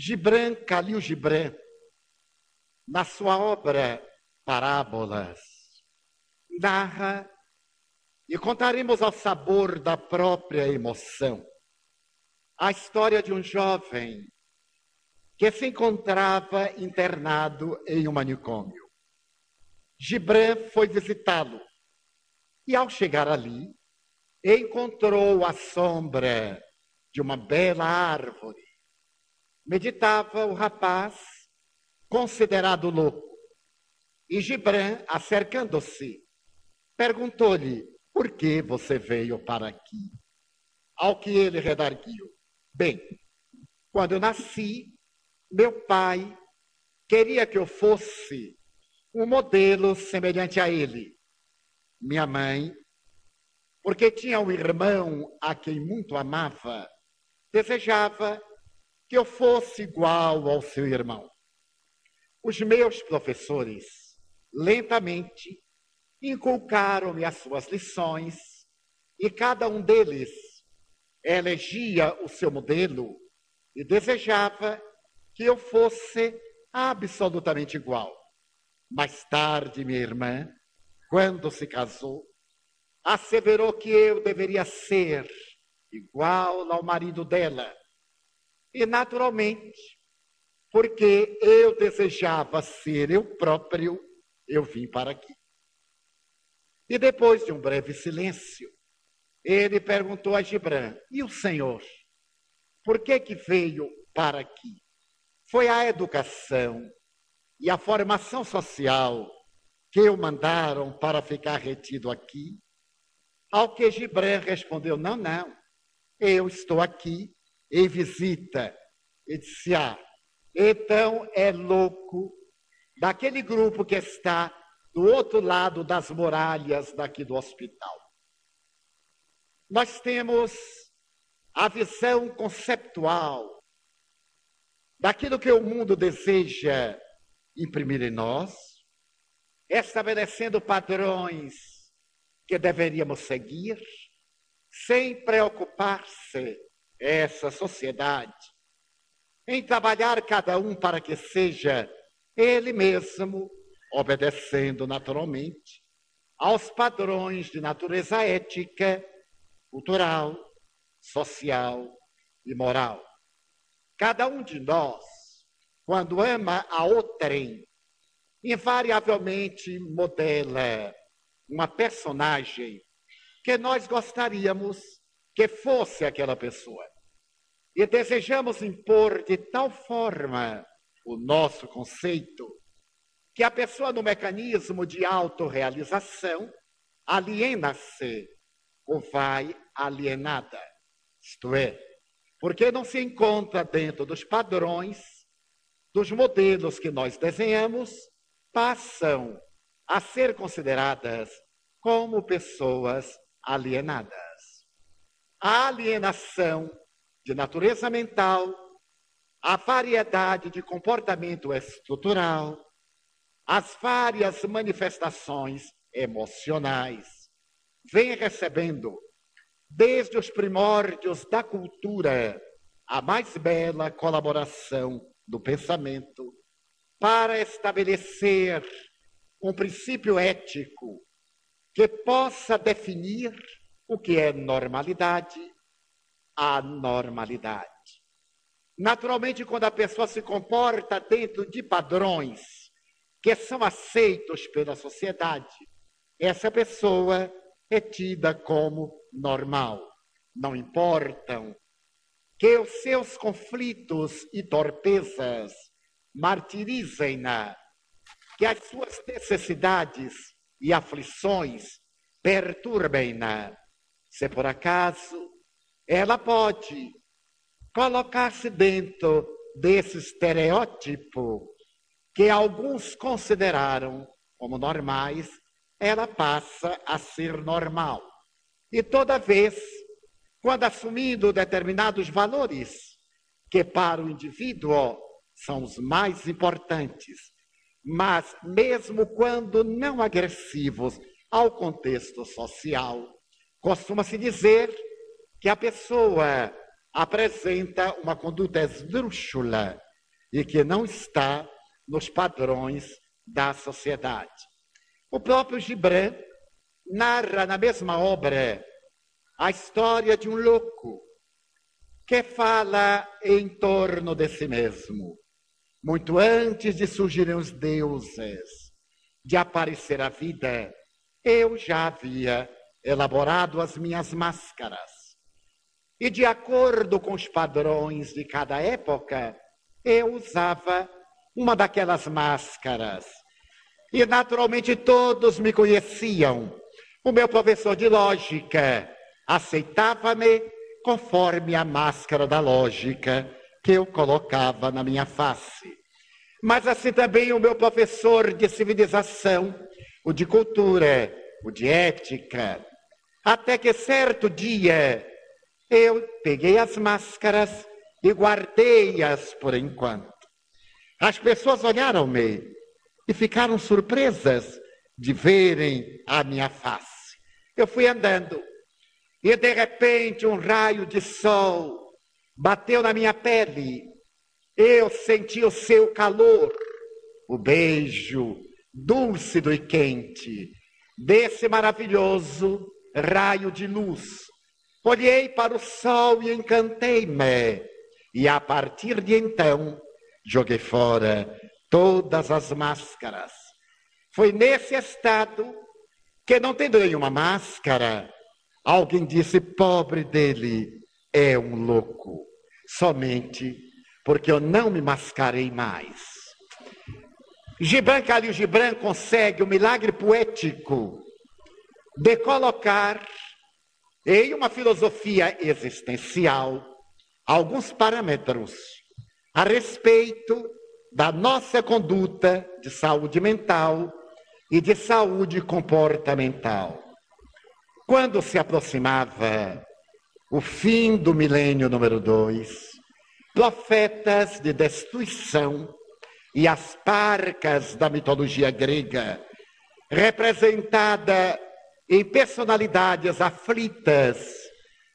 Gibran Khalil Gibran, na sua obra Parábolas, narra e contaremos ao sabor da própria emoção a história de um jovem que se encontrava internado em um manicômio. Gibran foi visitá-lo e, ao chegar ali, encontrou a sombra de uma bela árvore meditava o rapaz, considerado louco. E Gibran, acercando-se, perguntou-lhe: Por que você veio para aqui? Ao que ele redarguiu: Bem, quando eu nasci, meu pai queria que eu fosse um modelo semelhante a ele. Minha mãe, porque tinha um irmão a quem muito amava, desejava que eu fosse igual ao seu irmão. Os meus professores, lentamente, inculcaram-me as suas lições e cada um deles elegia o seu modelo e desejava que eu fosse absolutamente igual. Mais tarde, minha irmã, quando se casou, asseverou que eu deveria ser igual ao marido dela e, naturalmente, porque eu desejava ser eu próprio, eu vim para aqui. E depois de um breve silêncio, ele perguntou a Gibran: E o senhor? Por que que veio para aqui? Foi a educação e a formação social que o mandaram para ficar retido aqui? Ao que Gibran respondeu: Não, não. Eu estou aqui em visita. E disse: Ah, então é louco daquele grupo que está do outro lado das muralhas daqui do hospital. Nós temos a visão conceptual daquilo que o mundo deseja imprimir em nós, estabelecendo padrões que deveríamos seguir, sem preocupar-se essa sociedade, em trabalhar cada um para que seja ele mesmo, obedecendo naturalmente aos padrões de natureza ética, cultural, social e moral. Cada um de nós, quando ama a outrem, invariavelmente modela uma personagem que nós gostaríamos que fosse aquela pessoa. E desejamos impor de tal forma o nosso conceito que a pessoa no mecanismo de autorrealização aliena-se ou vai alienada. Isto é, porque não se encontra dentro dos padrões, dos modelos que nós desenhamos, passam a ser consideradas como pessoas alienadas alienação de natureza mental, a variedade de comportamento estrutural, as várias manifestações emocionais, vem recebendo, desde os primórdios da cultura, a mais bela colaboração do pensamento para estabelecer um princípio ético que possa definir o que é normalidade? A normalidade. Naturalmente, quando a pessoa se comporta dentro de padrões que são aceitos pela sociedade, essa pessoa é tida como normal. Não importam que os seus conflitos e torpezas martirizem-na, que as suas necessidades e aflições perturbem-na, se por acaso ela pode colocar-se dentro desse estereótipo que alguns consideraram como normais, ela passa a ser normal. E toda vez, quando assumindo determinados valores que para o indivíduo são os mais importantes, mas mesmo quando não agressivos ao contexto social, Costuma-se dizer que a pessoa apresenta uma conduta esdrúxula e que não está nos padrões da sociedade. O próprio Gibran narra na mesma obra a história de um louco que fala em torno de si mesmo. Muito antes de surgirem os deuses, de aparecer a vida, eu já havia elaborado as minhas máscaras. E de acordo com os padrões de cada época, eu usava uma daquelas máscaras. E naturalmente todos me conheciam. O meu professor de lógica aceitava-me conforme a máscara da lógica que eu colocava na minha face. Mas assim também o meu professor de civilização, o de cultura, o de ética. Até que certo dia eu peguei as máscaras e guardei-as por enquanto. As pessoas olharam-me e ficaram surpresas de verem a minha face. Eu fui andando e de repente um raio de sol bateu na minha pele. Eu senti o seu calor, o beijo dúlcido e quente desse maravilhoso raio de luz. Olhei para o sol e encantei-me. E a partir de então, joguei fora todas as máscaras. Foi nesse estado que, não tendo nenhuma máscara, alguém disse: pobre dele, é um louco. Somente porque eu não me mascarei mais. Gibran Khalil Gibran consegue o milagre poético de colocar em uma filosofia existencial alguns parâmetros a respeito da nossa conduta de saúde mental e de saúde comportamental. Quando se aproximava o fim do milênio número dois, profetas de destruição e as parcas da mitologia grega, representada em personalidades aflitas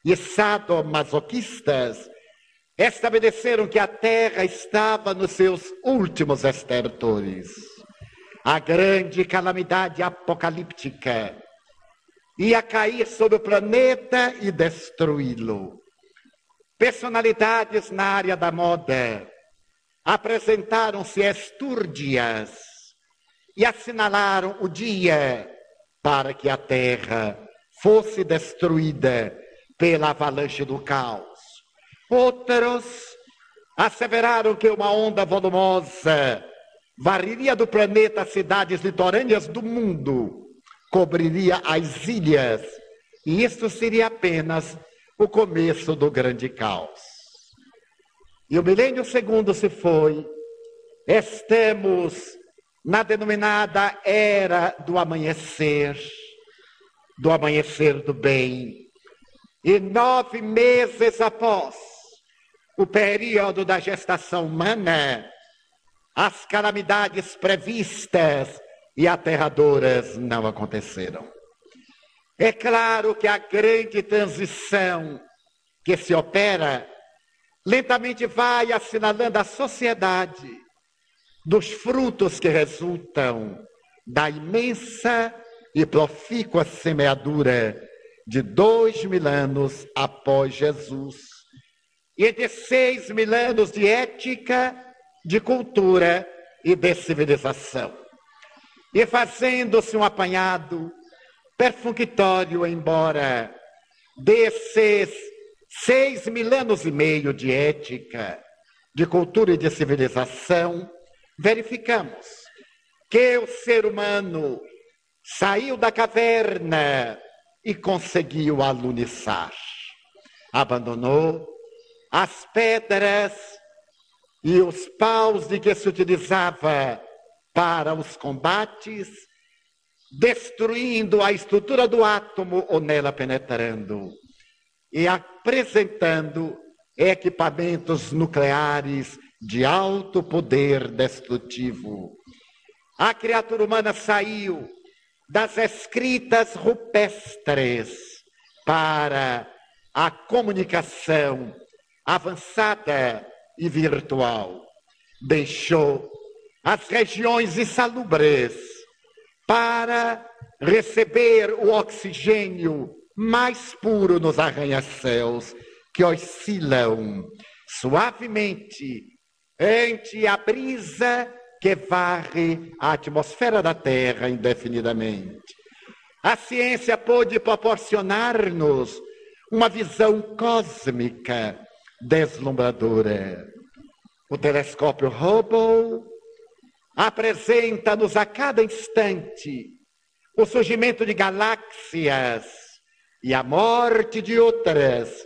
e sadomasoquistas, estabeleceram que a terra estava nos seus últimos estertores. A grande calamidade apocalíptica ia cair sobre o planeta e destruí-lo. Personalidades na área da moda apresentaram-se estúrdias e assinalaram o dia para que a terra fosse destruída pela avalanche do caos. Outros asseveraram que uma onda volumosa varreria do planeta as cidades litorâneas do mundo, cobriria as ilhas, e isso seria apenas o começo do grande caos. E o milênio segundo se foi, estamos na denominada era do amanhecer, do amanhecer do bem. E nove meses após o período da gestação humana, as calamidades previstas e aterradoras não aconteceram. É claro que a grande transição que se opera lentamente vai assinalando a sociedade dos frutos que resultam da imensa e profícua semeadura de dois mil anos após Jesus e de seis mil anos de ética, de cultura e de civilização. E fazendo-se um apanhado perfunctório, embora desses seis mil anos e meio de ética, de cultura e de civilização, verificamos que o ser humano saiu da caverna e conseguiu aluniçar. Abandonou as pedras e os paus de que se utilizava para os combates, destruindo a estrutura do átomo ou nela penetrando, e apresentando equipamentos nucleares de alto poder destrutivo. A criatura humana saiu das escritas rupestres para a comunicação avançada e virtual. deixou as regiões insalubres para receber o oxigênio mais puro nos arranha-céus que oscilam suavemente ante a brisa que varre a atmosfera da Terra indefinidamente. A ciência pôde proporcionar-nos uma visão cósmica deslumbradora. O telescópio Hubble apresenta-nos a cada instante o surgimento de galáxias e a morte de outras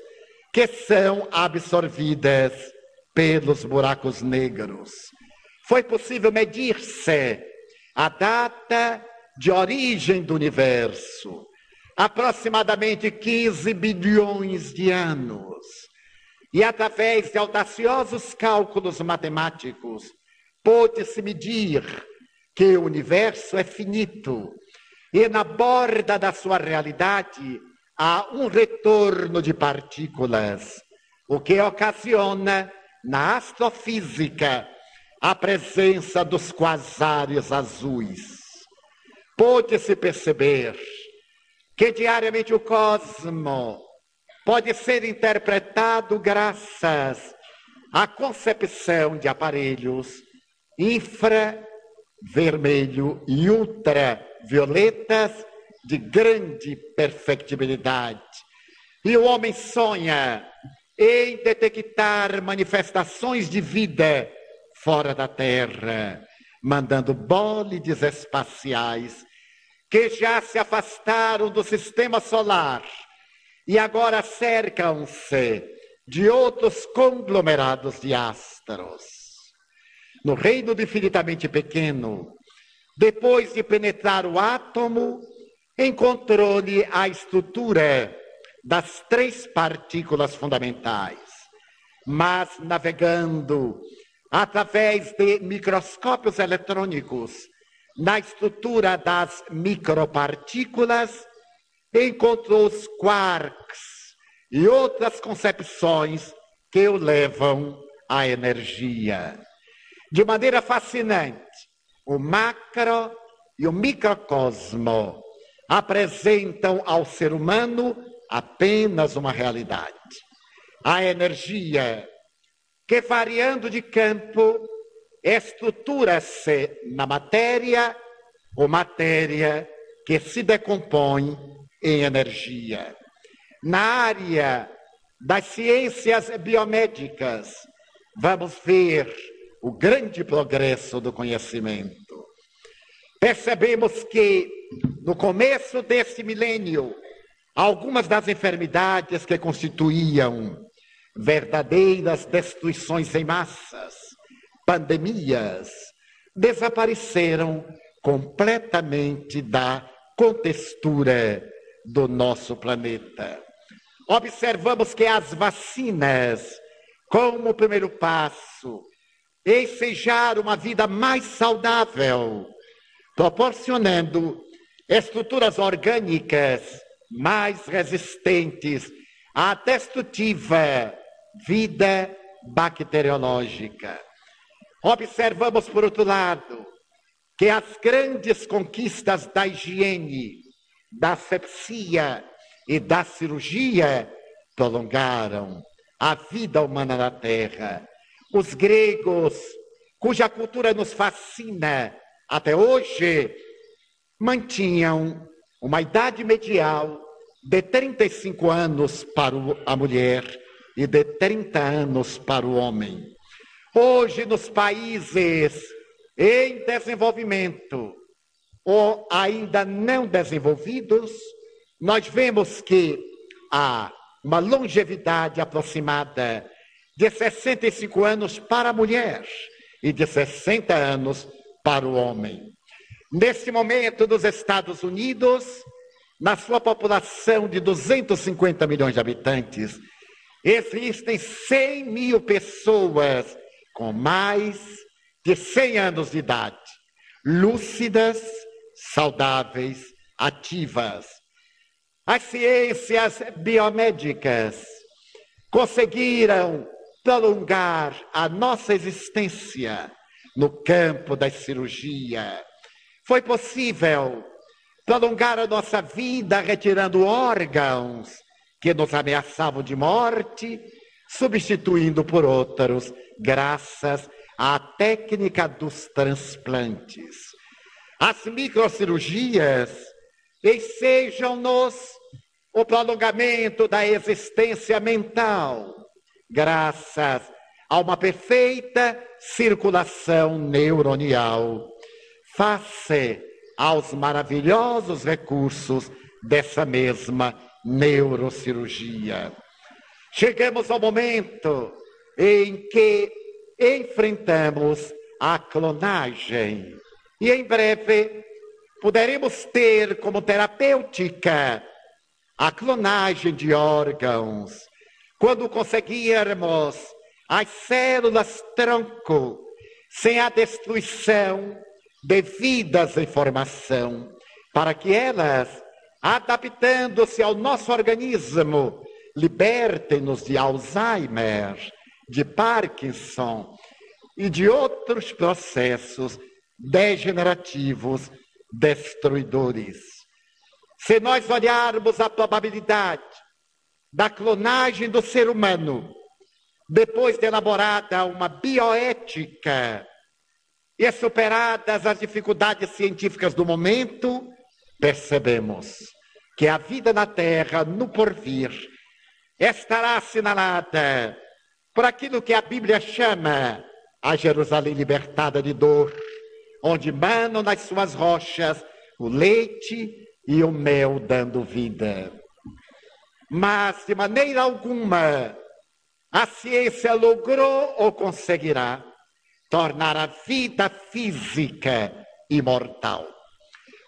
que são absorvidas pelos buracos negros. Foi possível medir-se a data de origem do universo, aproximadamente 15 bilhões de anos. E através de audaciosos cálculos matemáticos, pôde-se medir que o universo é finito e na borda da sua realidade há um retorno de partículas, o que ocasiona na astrofísica a presença dos quasares azuis. Pôde-se perceber que diariamente o cosmo pode ser interpretado graças à concepção de aparelhos infravermelho e ultravioletas de grande perfectibilidade. E o homem sonha em detectar manifestações de vida fora da Terra, mandando bólides espaciais que já se afastaram do sistema solar e agora cercam-se de outros conglomerados de astros. No reino infinitamente pequeno, depois de penetrar o átomo, encontrou-lhe a estrutura das três partículas fundamentais. Mas navegando através de microscópios eletrônicos na estrutura das micropartículas, encontrou os quarks e outras concepções que o levam à energia. De maneira fascinante, o macro e o microcosmo apresentam ao ser humano apenas uma realidade. A energia que, variando de campo, estrutura-se na matéria ou matéria que se decompõe em energia. Na área das ciências biomédicas, vamos ver o grande progresso do conhecimento. Percebemos que, no começo deste milênio, algumas das enfermidades que constituíam verdadeiras destruições em massas, pandemias, desapareceram completamente da contextura do nosso planeta. Observamos que as vacinas, como primeiro passo, ensejar uma vida mais saudável, proporcionando estruturas orgânicas mais resistentes à destrutiva vida bacteriológica. Observamos, por outro lado, que as grandes conquistas da higiene, da asepsia e da cirurgia prolongaram a vida humana na Terra. Os gregos, cuja cultura nos fascina até hoje, mantinham uma idade medial de 35 anos para a mulher e de 30 anos para o homem. Hoje, nos países em desenvolvimento ou ainda não desenvolvidos, nós vemos que há uma longevidade aproximada de 65 anos para a mulher e de 60 anos para o homem. Neste momento, nos Estados Unidos, na sua população de 250 milhões de habitantes, existem 100 mil pessoas com mais de 100 anos de idade, lúcidas, saudáveis, ativas. As ciências biomédicas conseguiram prolongar a nossa existência no campo da cirurgia. Foi possível prolongar a nossa vida retirando órgãos que nos ameaçavam de morte, substituindo por outros, graças à técnica dos transplantes. As microcirurgias ensejam-nos o prolongamento da existência mental, graças a uma perfeita circulação neuronial, face aos maravilhosos recursos dessa mesma neurocirurgia. Chegamos ao momento em que enfrentamos a clonagem e em breve poderemos ter como terapêutica a clonagem de órgãos, quando conseguirmos as células tronco sem a destruição devidas informação, para que elas, adaptando-se ao nosso organismo, libertem-nos de Alzheimer, de Parkinson e de outros processos degenerativos destruidores. Se nós olharmos a probabilidade da clonagem do ser humano, depois de elaborada uma bioética e superadas as dificuldades científicas do momento, percebemos que a vida na Terra, no porvir, estará assinalada por aquilo que a Bíblia chama a Jerusalém libertada de dor, onde manam nas suas rochas o leite e o mel dando vida. Mas, de maneira alguma, a ciência logrou ou conseguirá tornar a vida física imortal.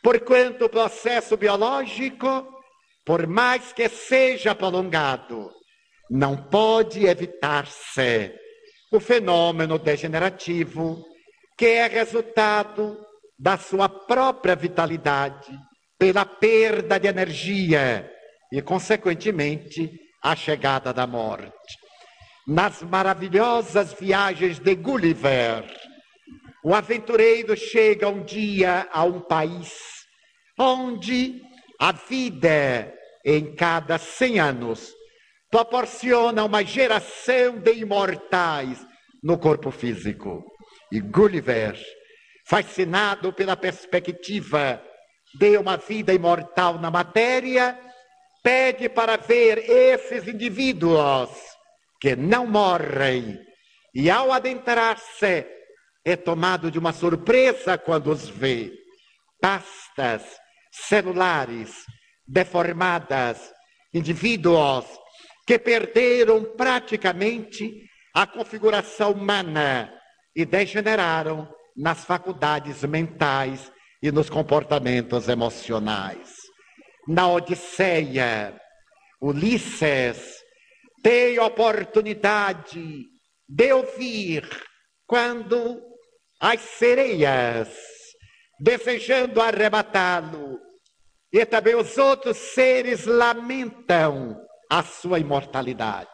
Porquanto o processo biológico, por mais que seja prolongado, não pode evitar-se o fenômeno degenerativo, que é resultado da sua própria vitalidade, pela perda de energia e, consequentemente, a chegada da morte nas maravilhosas viagens de Gulliver, o aventureiro chega um dia a um país onde a vida em cada 100 anos proporciona uma geração de imortais no corpo físico. E Gulliver, fascinado pela perspectiva de uma vida imortal na matéria, pede para ver esses indivíduos que não morrem, e ao adentrar-se, é tomado de uma surpresa quando os vê. Pastas celulares deformadas, indivíduos que perderam praticamente a configuração humana e degeneraram nas faculdades mentais e nos comportamentos emocionais. Na Odisseia, Ulisses tem oportunidade de ouvir quando as sereias, desejando arrebatá-lo, e também os outros seres lamentam a sua imortalidade,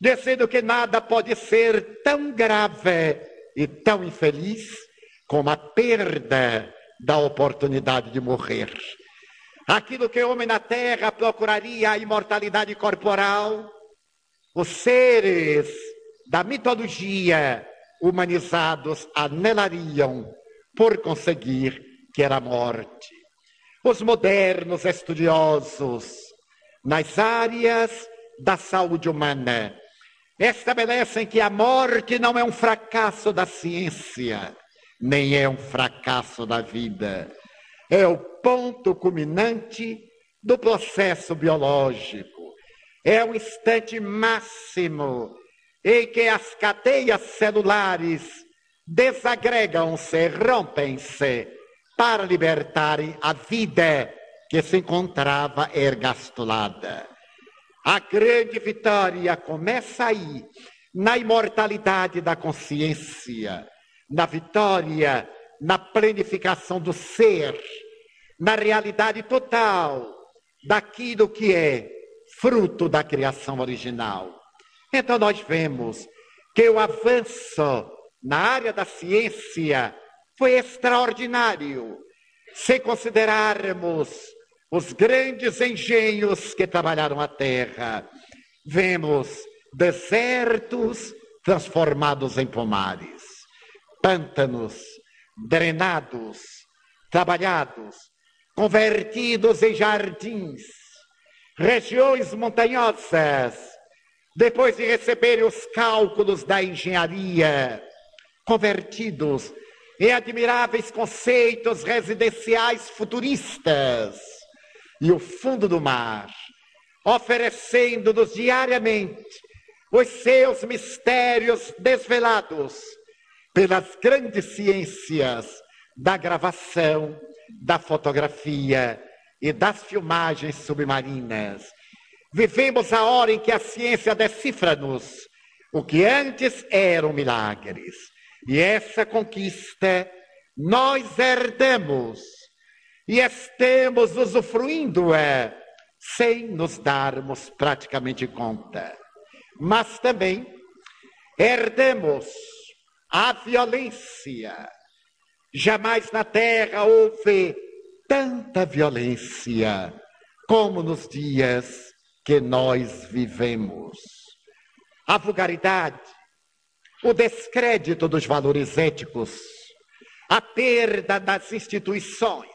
dizendo que nada pode ser tão grave e tão infeliz como a perda da oportunidade de morrer. Aquilo que o homem na terra procuraria a imortalidade corporal, os seres da mitologia humanizados anelariam por conseguir que era a morte. Os modernos estudiosos nas áreas da saúde humana estabelecem que a morte não é um fracasso da ciência, nem é um fracasso da vida. É o ponto culminante do processo biológico é o instante máximo em que as cadeias celulares desagregam-se, rompem-se para libertarem a vida que se encontrava ergastulada. A grande vitória começa aí, na imortalidade da consciência, na vitória, na planificação do ser, na realidade total daquilo que é fruto da criação original. Então nós vemos que o avanço na área da ciência foi extraordinário, se considerarmos os grandes engenhos que trabalharam a terra. Vemos desertos transformados em pomares, pântanos drenados, trabalhados, convertidos em jardins, regiões montanhosas, depois de receberem os cálculos da engenharia, convertidos em admiráveis conceitos residenciais futuristas, e o fundo do mar, oferecendo-nos diariamente os seus mistérios desvelados pelas grandes ciências da gravação, da fotografia e das filmagens submarinas. Vivemos a hora em que a ciência decifra-nos o que antes eram milagres. E essa conquista nós herdamos e estamos usufruindo-a sem nos darmos praticamente conta. Mas também herdemos a violência. Jamais na terra houve tanta violência como nos dias que nós vivemos. A vulgaridade, o descrédito dos valores éticos, a perda das instituições,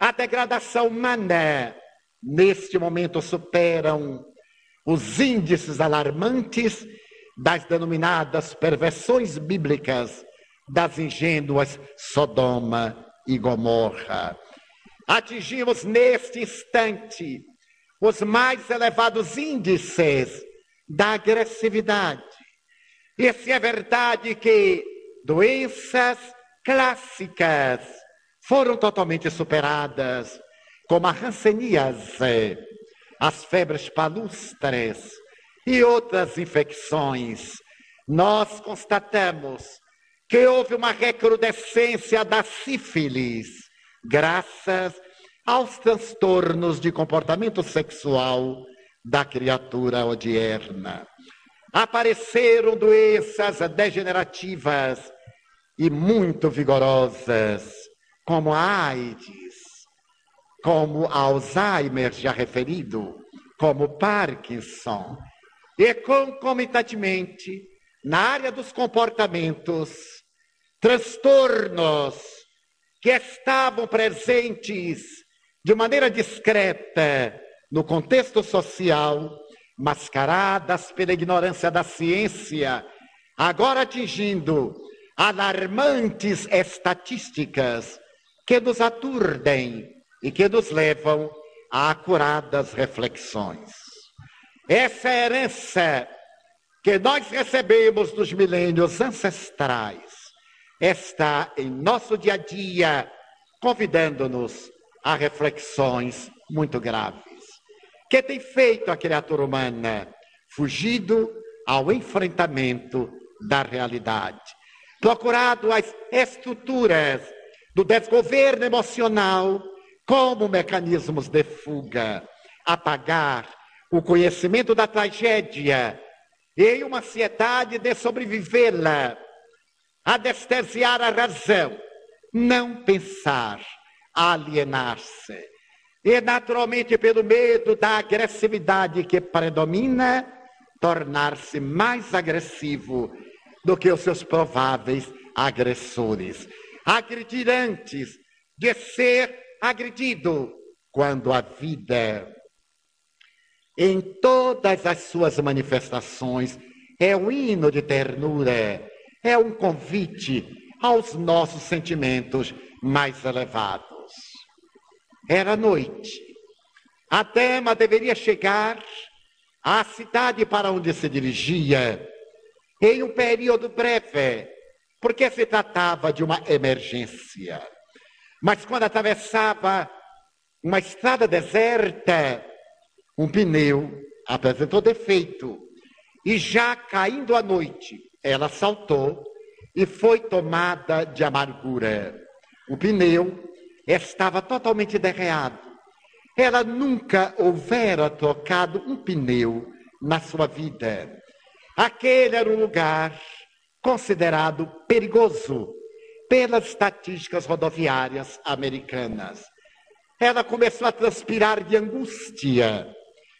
a degradação humana, neste momento superam os índices alarmantes das denominadas perversões bíblicas das ingênuas Sodoma e Gomorra. Atingimos neste instante os mais elevados índices da agressividade. E se é verdade que doenças clássicas foram totalmente superadas, como a hanseníase, as febres palustres, e outras infecções, nós constatamos que houve uma recrudescência da sífilis, graças aos transtornos de comportamento sexual da criatura odierna. Apareceram doenças degenerativas e muito vigorosas, como a AIDS, como Alzheimer já referido, como Parkinson, e concomitantemente, na área dos comportamentos, transtornos que estavam presentes de maneira discreta no contexto social, mascaradas pela ignorância da ciência, agora atingindo alarmantes estatísticas que nos aturdem e que nos levam a acuradas reflexões. Essa herança que nós recebemos dos milênios ancestrais está em nosso dia a dia, convidando-nos a reflexões muito graves. Que tem feito a criatura humana? Fugido ao enfrentamento da realidade, procurado as estruturas do desgoverno emocional como mecanismos de fuga, apagar o conhecimento da tragédia e uma ansiedade de sobrevivê-la, anestesiar a razão, não pensar, alienar-se. E, naturalmente, pelo medo da agressividade que predomina, tornar-se mais agressivo do que os seus prováveis agressores. Agredir antes de ser agredido, quando a vida em todas as suas manifestações, é um hino de ternura, é um convite aos nossos sentimentos mais elevados. Era noite. A dama deveria chegar à cidade para onde se dirigia em um período breve, porque se tratava de uma emergência. Mas quando atravessava uma estrada deserta, um pneu apresentou defeito e já caindo a noite, ela saltou e foi tomada de amargura. O pneu estava totalmente derreado. Ela nunca houvera trocado um pneu na sua vida. Aquele era um lugar considerado perigoso pelas estatísticas rodoviárias americanas. Ela começou a transpirar de angústia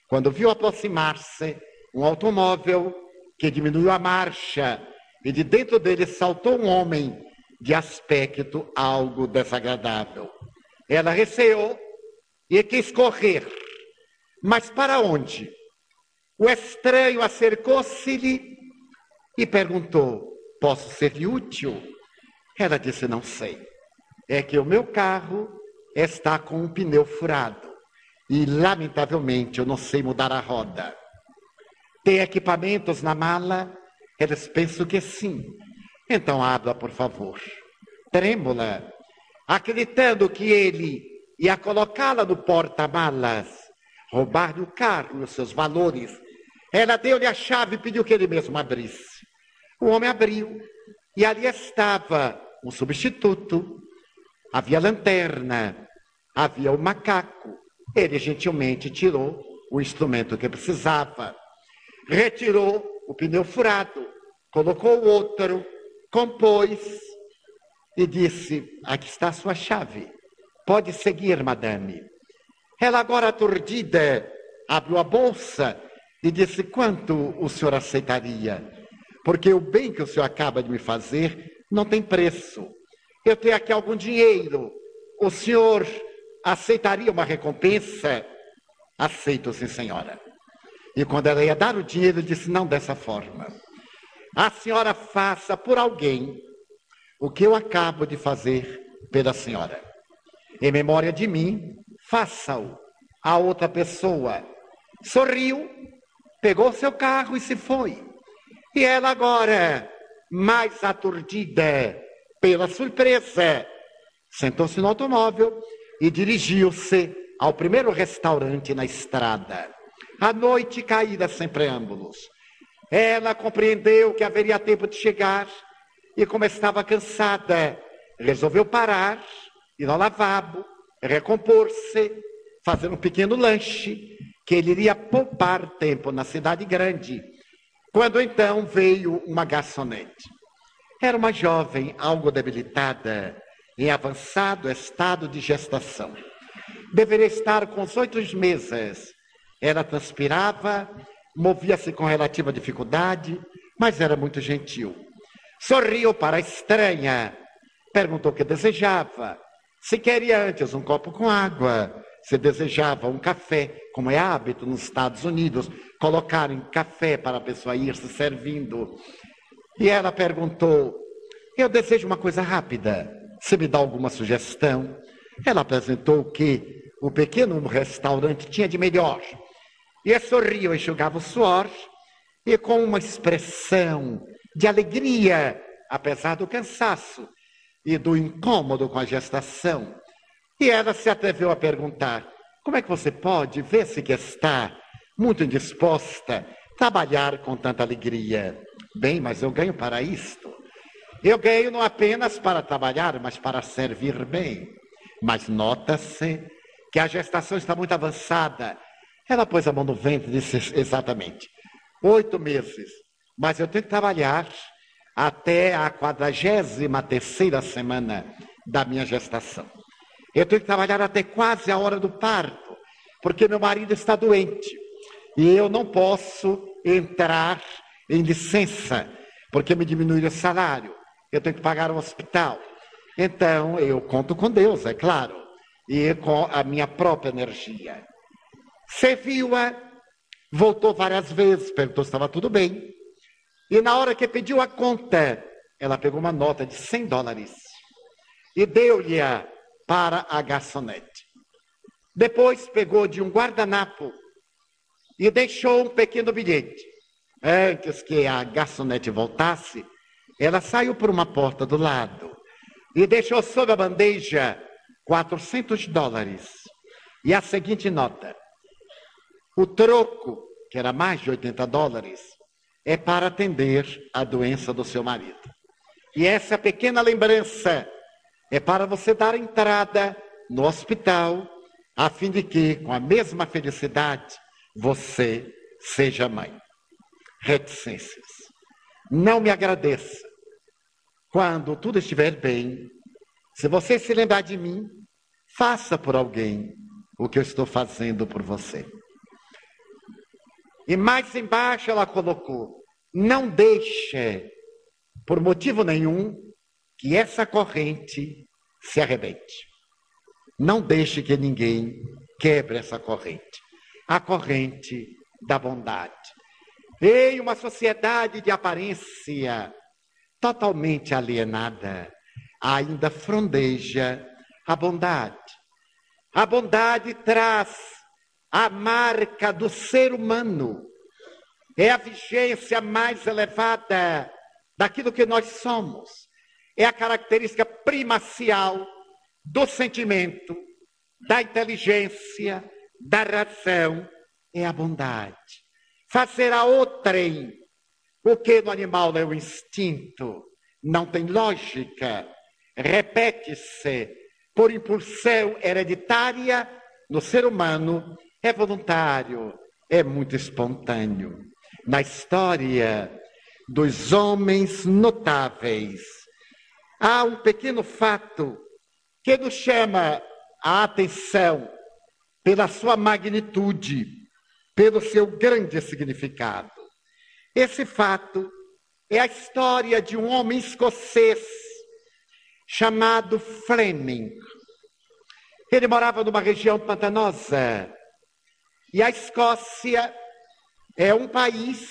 quando viu aproximar-se um automóvel que diminuiu a marcha e de dentro dele saltou um homem de aspecto algo desagradável. Ela receou e quis correr. Mas para onde? O estranho acercou-se-lhe e perguntou: Posso ser-lhe útil? Ela disse: Não sei. É que o meu carro está com um pneu furado e, lamentavelmente, eu não sei mudar a roda. Tem equipamentos na mala? Eles pensam que sim. Então abra, por favor. Trêmula, acreditando que ele ia colocá-la no porta-malas, roubar-lhe o carro e os seus valores. Ela deu-lhe a chave e pediu que ele mesmo abrisse. O homem abriu e ali estava um substituto. Havia lanterna, havia o macaco. Ele gentilmente tirou o instrumento que precisava, retirou o pneu furado, colocou outro, compôs e disse: Aqui está a sua chave. Pode seguir, madame. Ela, agora aturdida, abriu a bolsa e disse: Quanto o senhor aceitaria? Porque o bem que o senhor acaba de me fazer não tem preço. Eu tenho aqui algum dinheiro. O senhor aceitaria uma recompensa? Aceito, sim, senhora. E quando ela ia dar o dinheiro, disse: Não dessa forma. A senhora faça por alguém o que eu acabo de fazer pela senhora. Em memória de mim, faça-o a outra pessoa. Sorriu, pegou seu carro e se foi. E ela agora, mais aturdida pela surpresa, sentou-se no automóvel e dirigiu-se ao primeiro restaurante na estrada. A noite caída sem preâmbulos. Ela compreendeu que haveria tempo de chegar e, como estava cansada, resolveu parar, ir ao lavabo, recompor-se, fazer um pequeno lanche, que ele iria poupar tempo na cidade grande. Quando então veio uma garçonete. Era uma jovem algo debilitada, em avançado estado de gestação. Deveria estar com os oito meses. Ela transpirava movia-se com relativa dificuldade, mas era muito gentil. Sorriu para a estranha, perguntou o que desejava, se queria antes um copo com água, se desejava um café, como é hábito nos Estados Unidos, colocarem café para a pessoa ir se servindo. E ela perguntou: Eu desejo uma coisa rápida, você me dá alguma sugestão? Ela apresentou o que o pequeno restaurante tinha de melhor. E sorriu, enxugava o suor, e com uma expressão de alegria, apesar do cansaço e do incômodo com a gestação. E ela se atreveu a perguntar: como é que você pode ver-se que está muito indisposta trabalhar com tanta alegria? Bem, mas eu ganho para isto. Eu ganho não apenas para trabalhar, mas para servir bem. Mas nota-se que a gestação está muito avançada ela pôs a mão no ventre e disse exatamente: oito meses, mas eu tenho que trabalhar até a quadragésima terceira semana da minha gestação. Eu tenho que trabalhar até quase a hora do parto, porque meu marido está doente e eu não posso entrar em licença, porque me diminui o salário. Eu tenho que pagar o hospital. Então, eu conto com Deus, é claro, e com a minha própria energia. Serviu-a, voltou várias vezes, perguntou se estava tudo bem. E na hora que pediu a conta, ela pegou uma nota de 100 dólares e deu-lhe para a garçonete. Depois pegou de um guardanapo e deixou um pequeno bilhete. Antes que a garçonete voltasse, ela saiu por uma porta do lado e deixou sob a bandeja 400 dólares e a seguinte nota: o troco, que era mais de 80 dólares, é para atender a doença do seu marido. E essa pequena lembrança é para você dar entrada no hospital, a fim de que, com a mesma felicidade, você seja mãe. reticências. Não me agradeça. Quando tudo estiver bem, se você se lembrar de mim, faça por alguém o que eu estou fazendo por você. E mais embaixo ela colocou: não deixe, por motivo nenhum, que essa corrente se arrebente. Não deixe que ninguém quebre essa corrente. A corrente da bondade. Em uma sociedade de aparência totalmente alienada, ainda frondeja a bondade. A bondade traz a marca do ser humano. É a vigência mais elevada daquilo que nós somos. É a característica primacial do sentimento, da inteligência, da razão, é a bondade. Fazer a outrem o que no animal é o instinto, não tem lógica, repete-se por impulsão hereditária, no ser humano é voluntário, é muito espontâneo. Na história dos homens notáveis, há um pequeno fato que nos chama a atenção pela sua magnitude, pelo seu grande significado. Esse fato é a história de um homem escocês chamado Fleming. Ele morava numa região pantanosa. E a Escócia é um país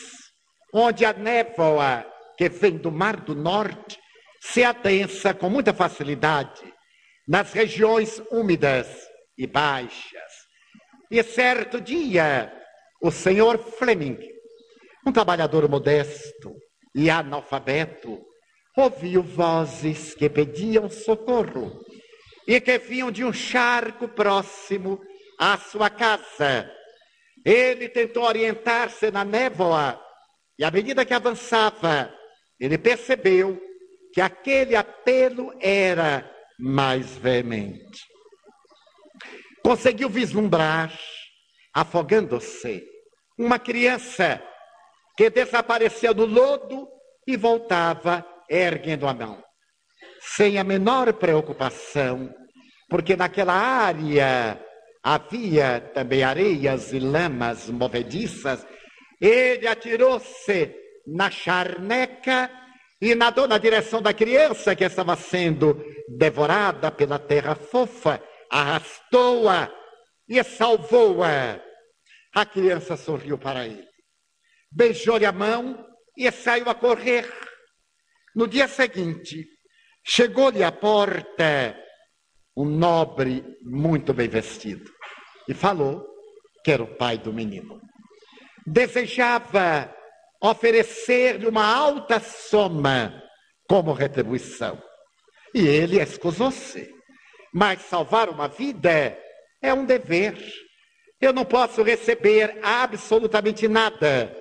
onde a névoa que vem do Mar do Norte se adensa com muita facilidade nas regiões úmidas e baixas. E certo dia, o senhor Fleming, um trabalhador modesto e analfabeto, ouviu vozes que pediam socorro e que vinham de um charco próximo à sua casa. Ele tentou orientar-se na névoa e, à medida que avançava, ele percebeu que aquele apelo era mais veemente. Conseguiu vislumbrar, afogando-se, uma criança que desaparecia do lodo e voltava erguendo a mão, sem a menor preocupação, porque naquela área havia também areias e lamas movediças. Ele atirou-se na charneca e nadou na direção da criança que estava sendo devorada pela terra fofa, arrastou-a e salvou-a. A criança sorriu para ele, beijou-lhe a mão e saiu a correr. No dia seguinte, chegou-lhe à porta um nobre muito bem vestido e falou que era o pai do menino. Desejava oferecer-lhe uma alta soma como retribuição. E ele escusou-se. Mas salvar uma vida é um dever. Eu não posso receber absolutamente nada.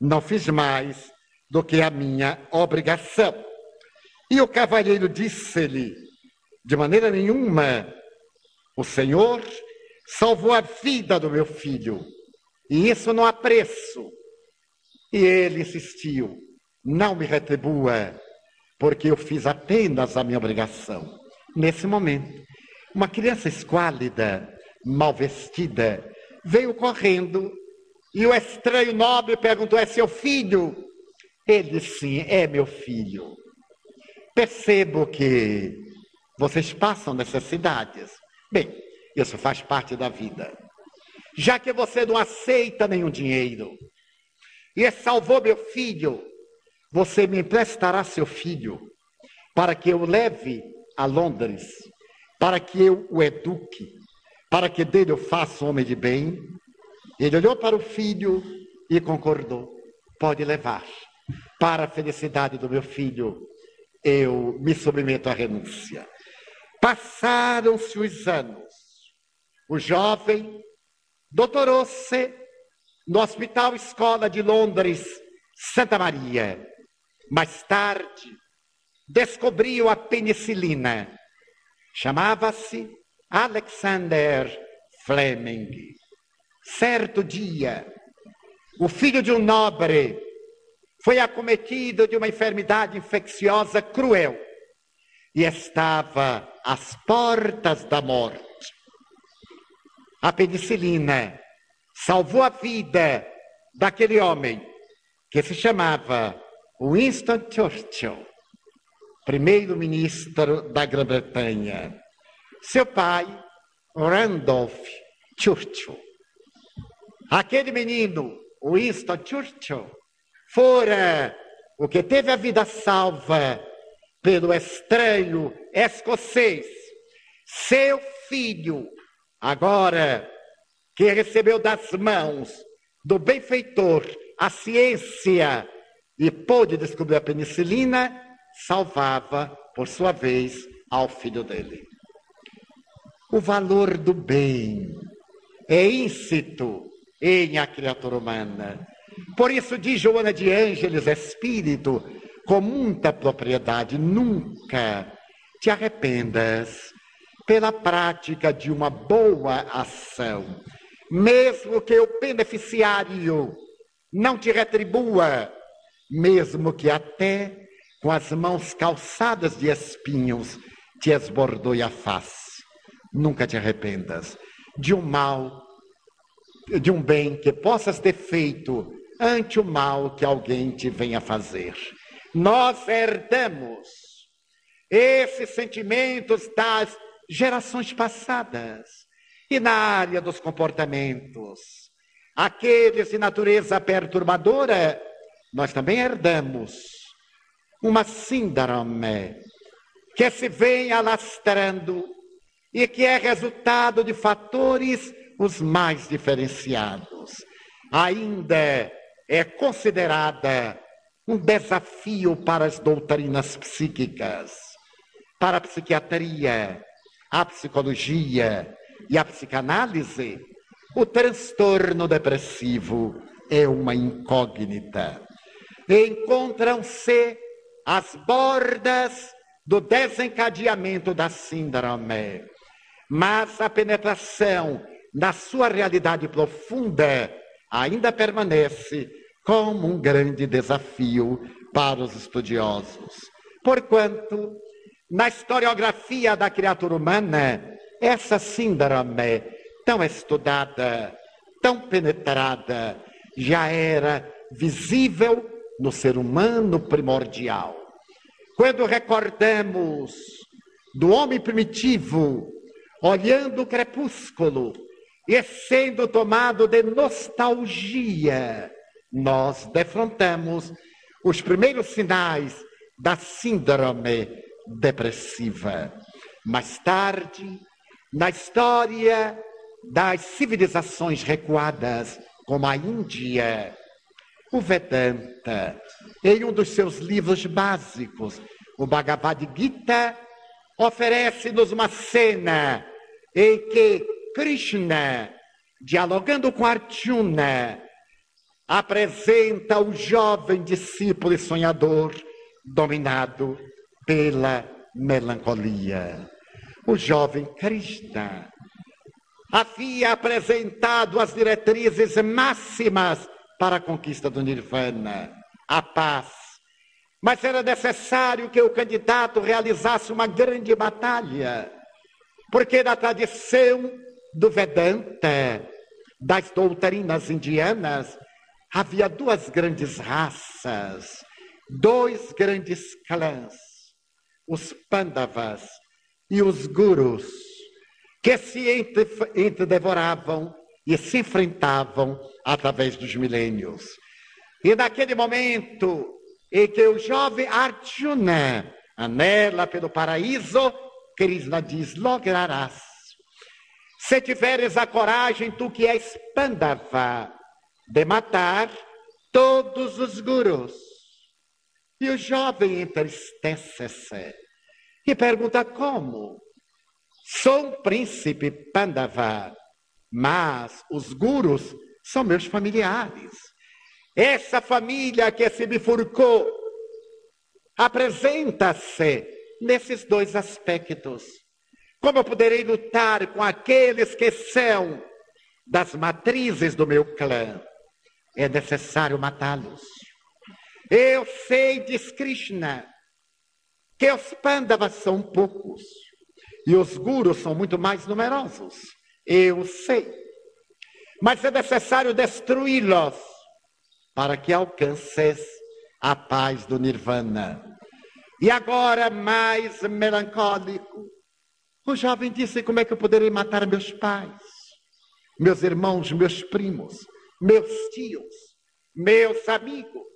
Não fiz mais do que a minha obrigação. E o cavalheiro disse-lhe: de maneira nenhuma, o Senhor salvou a vida do meu filho, e isso não há preço. E ele insistiu: Não me retribua, porque eu fiz apenas a minha obrigação. Nesse momento, uma criança esquálida, mal vestida, veio correndo e o estranho nobre perguntou: É seu filho? Ele Sim, é meu filho. Percebo que vocês passam necessidades. Bem, isso faz parte da vida. Já que você não aceita nenhum dinheiro, e salvou meu filho, você me emprestará seu filho, para que eu leve a Londres, para que eu o eduque, para que dele eu faça um homem de bem. Ele olhou para o filho e concordou: pode levar. Para a felicidade do meu filho, eu me submeto à renúncia. Passaram-se os anos. O jovem doutorou-se no Hospital Escola de Londres, Santa Maria. Mais tarde, descobriu a penicilina. Chamava-se Alexander Fleming. Certo dia, o filho de um nobre foi acometido de uma enfermidade infecciosa cruel e estava às portas da morte. A penicilina salvou a vida daquele homem que se chamava Winston Churchill, primeiro-ministro da Grã-Bretanha. Seu pai, Randolph Churchill. Aquele menino, Winston Churchill, fora o que teve a vida salva pelo estranho escocês, seu filho, agora que recebeu das mãos do benfeitor a ciência e pôde descobrir a penicilina, salvava, por sua vez, ao filho dele. O valor do bem é íncito em a criatura humana. Por isso diz Joana de Ângeles, Espírito, com muita propriedade, nunca te arrependas pela prática de uma boa ação, mesmo que o beneficiário não te retribua, mesmo que até com as mãos calçadas de espinhos te esbordoe a face. Nunca te arrependas de um mal, de um bem que possas ter feito ante o mal que alguém te venha fazer. Nós herdamos esses sentimentos das gerações passadas e na área dos comportamentos. Aqueles de natureza perturbadora, nós também herdamos uma síndrome que se vem alastrando e que é resultado de fatores os mais diferenciados. Ainda é considerada um desafio para as doutrinas psíquicas, para a psiquiatria, a psicologia e a psicanálise. O transtorno depressivo é uma incógnita. Encontram-se as bordas do desencadeamento da síndrome, mas a penetração na sua realidade profunda ainda permanece como um grande desafio para os estudiosos. Porquanto, na historiografia da criatura humana, essa síndrome tão estudada, tão penetrada, já era visível no ser humano primordial. Quando recordamos do homem primitivo olhando o crepúsculo e sendo tomado de nostalgia, nós defrontamos os primeiros sinais da síndrome depressiva. Mais tarde, na história das civilizações recuadas, como a Índia, o Vedanta, em um dos seus livros básicos, o Bhagavad Gita, oferece-nos uma cena em que Krishna, dialogando com Arjuna, apresenta o jovem discípulo e sonhador dominado pela melancolia. O jovem Krishna havia apresentado as diretrizes máximas para a conquista do Nirvana, a paz. Mas era necessário que o candidato realizasse uma grande batalha, porque na tradição do Vedanta, das doutrinas indianas, havia duas grandes raças, dois grandes clãs, os Pandavas e os Gurus, que se entredevoravam e se enfrentavam através dos milênios. E naquele momento em que o jovem Arjuna anela pelo paraíso, Krishna diz: lograrás se tiveres a coragem, tu que és Pandava, de matar todos os gurus. E o jovem entristece-se e pergunta como? Sou um príncipe Pandava, mas os gurus são meus familiares. Essa família que se bifurcou apresenta-se nesses dois aspectos. Como eu poderei lutar com aqueles que são das matrizes do meu clã? É necessário matá-los. Eu sei, diz Krishna, que os Pandavas são poucos e os gurus são muito mais numerosos. Eu sei. Mas é necessário destruí-los para que alcances a paz do Nirvana. E agora, mais melancólico, o jovem disse: Como é que eu poderei matar meus pais, meus irmãos, meus primos, meus tios, meus amigos?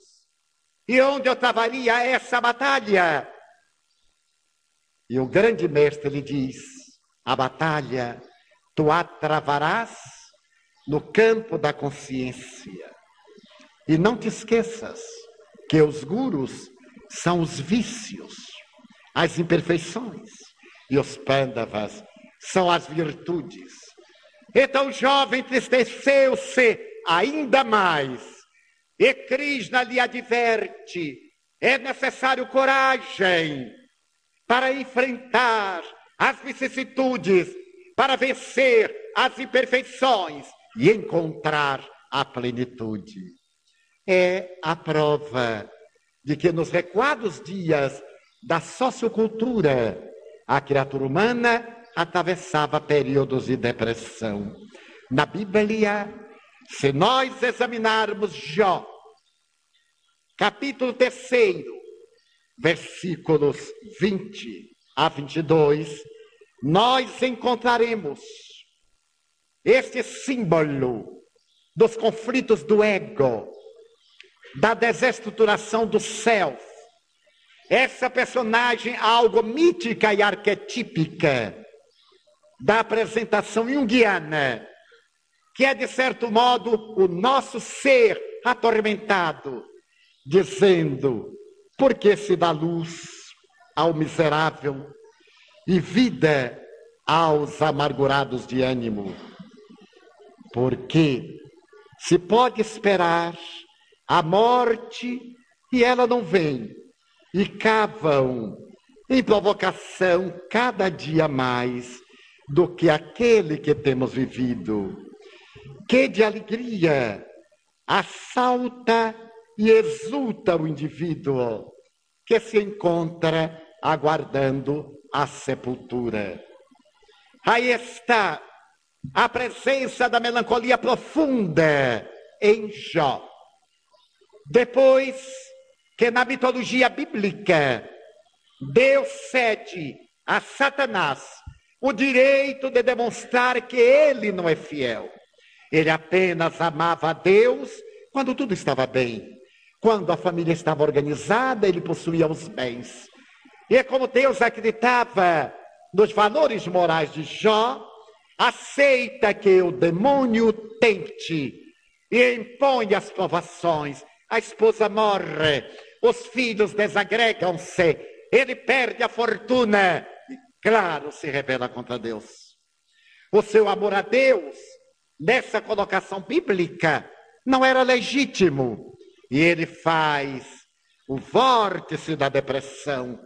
E onde eu travaria essa batalha? E o grande mestre lhe diz: A batalha tu a travarás no campo da consciência. E não te esqueças que os gurus são os vícios, as imperfeições, e os pândavas são as virtudes. Então o jovem entristeceu-se ainda mais, e Krishna lhe adverte: é necessário coragem para enfrentar as vicissitudes, para vencer as imperfeições e encontrar a plenitude. É a prova de que nos recuados dias da sociocultura, a criatura humana atravessava períodos de depressão. Na Bíblia, se nós examinarmos Jó, capítulo 3, versículos 20 a 22, nós encontraremos este símbolo dos conflitos do ego, da desestruturação do self. Essa personagem algo mítica e arquetípica da apresentação junguiana, que é de certo modo o nosso ser atormentado, dizendo: por que se dá luz ao miserável e vida aos amargurados de ânimo? Porque se pode esperar a morte e ela não vem, e cavam em provocação cada dia mais do que aquele que temos vivido. Que de alegria assalta e exulta o indivíduo que se encontra aguardando a sepultura. Aí está a presença da melancolia profunda em Jó. Depois que na mitologia bíblica Deus cede a Satanás o direito de demonstrar que ele não é fiel. Ele apenas amava a Deus quando tudo estava bem. Quando a família estava organizada, ele possuía os bens. E é como Deus acreditava nos valores morais de Jó, aceita que o demônio tente e impõe as provações. A esposa morre, os filhos desagregam-se, ele perde a fortuna e, claro, se rebela contra Deus. O seu amor a Deus, nessa colocação bíblica, não era legítimo. E ele faz o vórtice da depressão.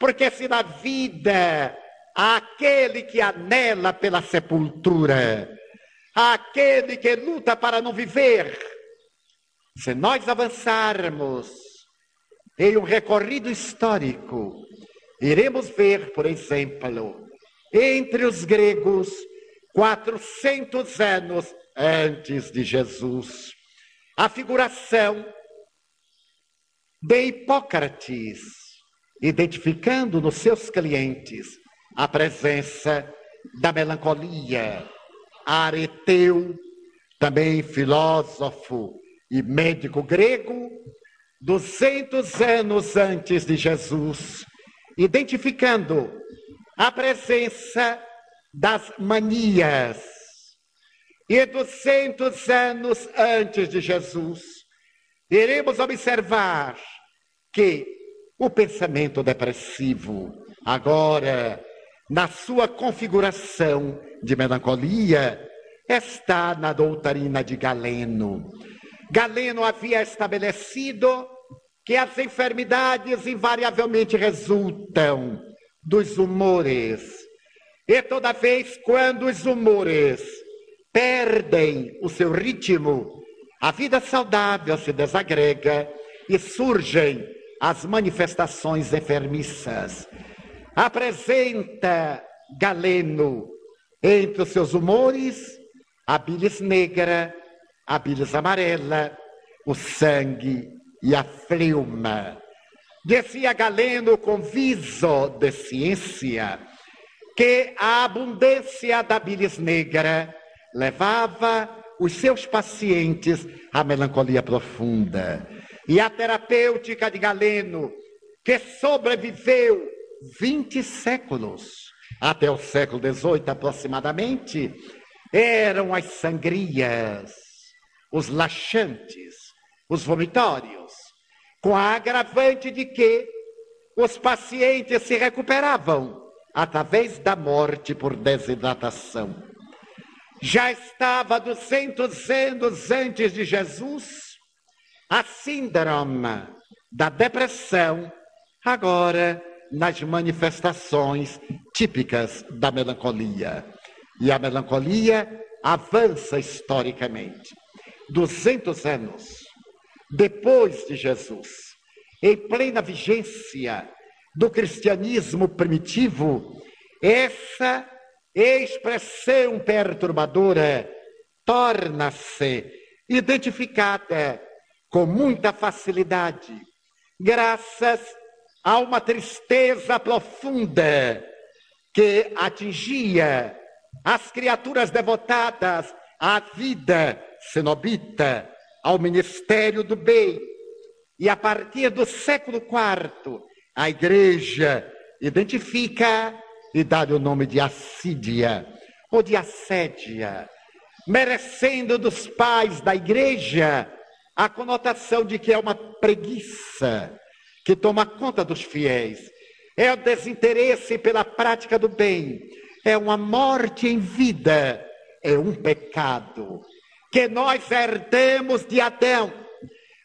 Porque se na vida aquele que anela pela sepultura, aquele que luta para não viver. Se nós avançarmos em um recorrido histórico, iremos ver, por exemplo, entre os gregos, 400 anos antes de Jesus, a figuração de Hipócrates, identificando nos seus clientes a presença da melancolia. Areteu, também filósofo e médico grego, 200 anos antes de Jesus, identificando a presença das manias. E 200 anos antes de Jesus, iremos observar que o pensamento depressivo, agora na sua configuração de melancolia, está na doutrina de Galeno. Galeno havia estabelecido que as enfermidades invariavelmente resultam dos humores. E toda vez quando os humores perdem o seu ritmo, a vida saudável se desagrega e surgem as manifestações enfermiças. Apresenta Galeno entre os seus humores a bilis negra, a bilis amarela, o sangue e a fleuma. Dizia Galeno com viso de ciência que a abundância da bilis negra levava os seus pacientes à melancolia profunda. E a terapêutica de Galeno, que sobreviveu 20 séculos, até o século XVIII aproximadamente, eram as sangrias, os laxantes, os vomitórios, com a agravante de que os pacientes se recuperavam através da morte por desidratação. Já estava 200 anos antes de Jesus a síndrome da depressão, agora nas manifestações típicas da melancolia. E a melancolia avança historicamente. 200 anos depois de Jesus, em plena vigência do cristianismo primitivo, essa expressão perturbadora torna-se identificada com muita facilidade, graças a uma tristeza profunda que atingia as criaturas devotadas à vida cenobita, ao ministério do bem. E a partir do século IV, a igreja identifica e dá-lhe o nome de assídia ou de assédia, merecendo dos pais da igreja a conotação de que é uma preguiça que toma conta dos fiéis, é o desinteresse pela prática do bem, é uma morte em vida, é um pecado que nós herdemos de Adão,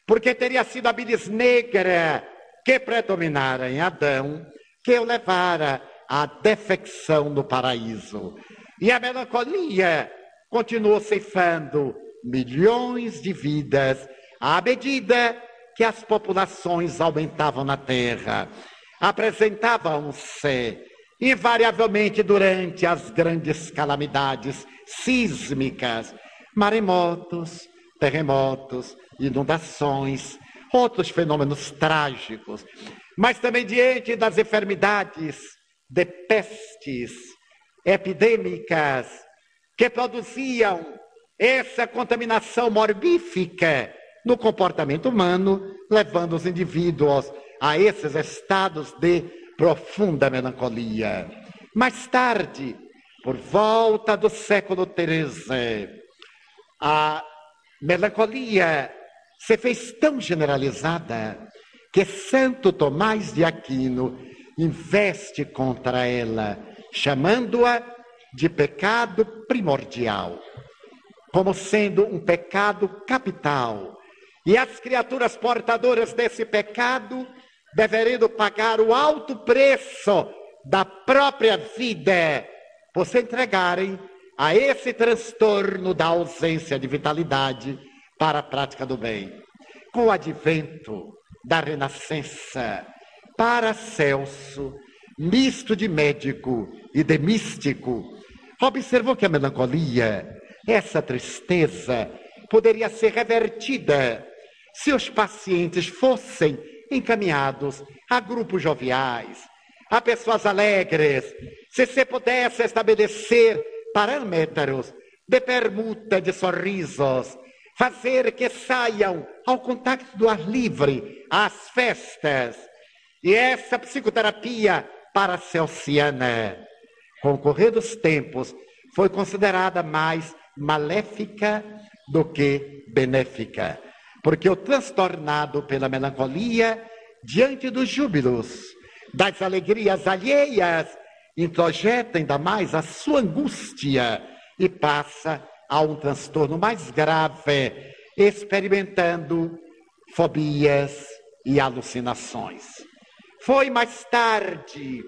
porque teria sido a bilis negra que predominara em Adão, que o levara à defecção no paraíso. E a melancolia continuou ceifando milhões de vidas à medida que as populações aumentavam na terra. Apresentavam-se invariavelmente durante as grandes calamidades sísmicas, maremotos, terremotos, inundações, outros fenômenos trágicos, mas também diante das enfermidades de pestes epidêmicas que produziam essa contaminação morbífica no comportamento humano, levando os indivíduos a esses estados de profunda melancolia. Mais tarde, por volta do século XIII, a melancolia se fez tão generalizada que Santo Tomás de Aquino investe contra ela, chamando-a de pecado primordial, como sendo um pecado capital. E as criaturas portadoras desse pecado deveriam pagar o alto preço da própria vida por se entregarem a esse transtorno da ausência de vitalidade para a prática do bem. Com o advento da renascença, Paracelso, misto de médico e de místico, observou que a melancolia, essa tristeza, poderia ser revertida se os pacientes fossem encaminhados a grupos joviais, a pessoas alegres, se se pudesse estabelecer parâmetros de permuta de sorrisos, fazer que saiam ao contato do ar livre, às festas. E essa psicoterapia paracelsiana, com o correr dos tempos, foi considerada mais maléfica do que benéfica, porque o transtornado pela melancolia, diante dos júbilos, das alegrias alheias, introjeta ainda mais a sua angústia e passa a um transtorno mais grave, experimentando fobias e alucinações. Foi mais tarde,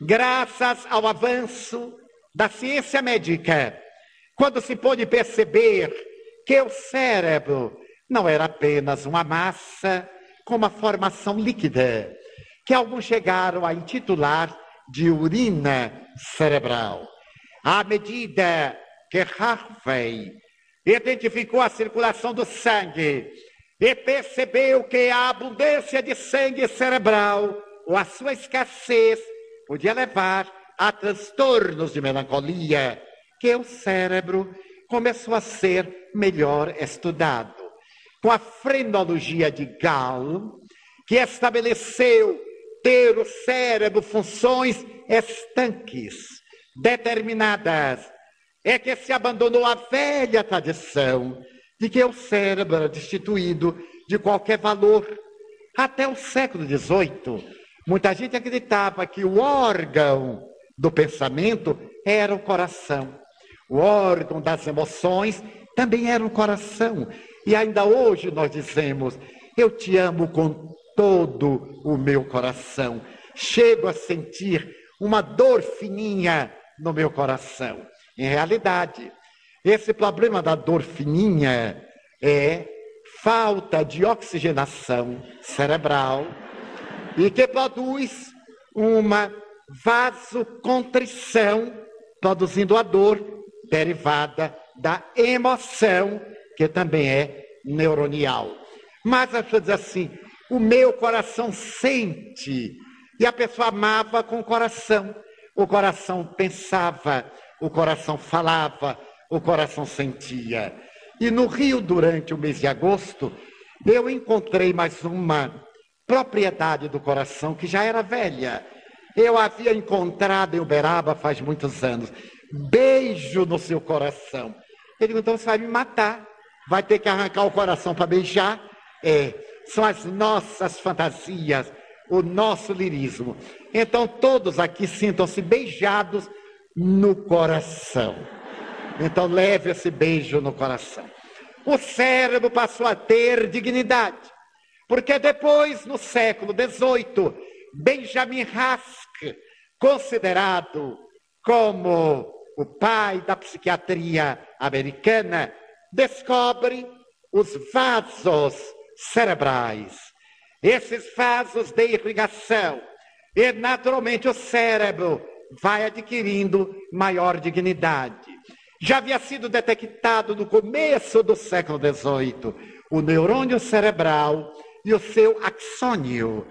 graças ao avanço da ciência médica, quando se pôde perceber que o cérebro não era apenas uma massa com uma formação líquida, que alguns chegaram a intitular de urina cerebral. À medida que Harvey identificou a circulação do sangue e percebeu que a abundância de sangue cerebral ou a sua escassez podia levar a transtornos de melancolia, que o cérebro começou a ser melhor estudado. Com a frenologia de Gall, que estabeleceu ter o cérebro funções estanques, determinadas, é que se abandonou a velha tradição de que o cérebro era destituído de qualquer valor. Até o século XVIII, muita gente acreditava que o órgão do pensamento era o coração. O órgão das emoções também era o coração. E ainda hoje nós dizemos: Eu te amo com todo o meu coração. Chego a sentir uma dor fininha no meu coração. Em realidade, esse problema da dor fininha é falta de oxigenação cerebral e que produz uma vasocontrição, produzindo a dor derivada da emoção, que também é neuronial. Mas a pessoa diz assim: o meu coração sente. E a pessoa amava com o coração. O coração pensava, o coração falava, o coração sentia. E no Rio, durante o mês de agosto, eu encontrei mais uma propriedade do coração que já era velha. Eu havia encontrado em Uberaba faz muitos anos. Beijo no seu coração. Ele disse, então você vai me matar. Vai ter que arrancar o coração para beijar? É, são as nossas fantasias, o nosso lirismo. Então todos aqui sintam-se beijados no coração. Então leve esse beijo no coração. O cérebro passou a ter dignidade, porque depois, no século XVIII, Benjamin Rask, considerado como o pai da psiquiatria americana, descobre os vasos cerebrais. Esses vasos de irrigação. E, naturalmente, o cérebro vai adquirindo maior dignidade. Já havia sido detectado no começo do século XVIII o neurônio cerebral e o seu axônio,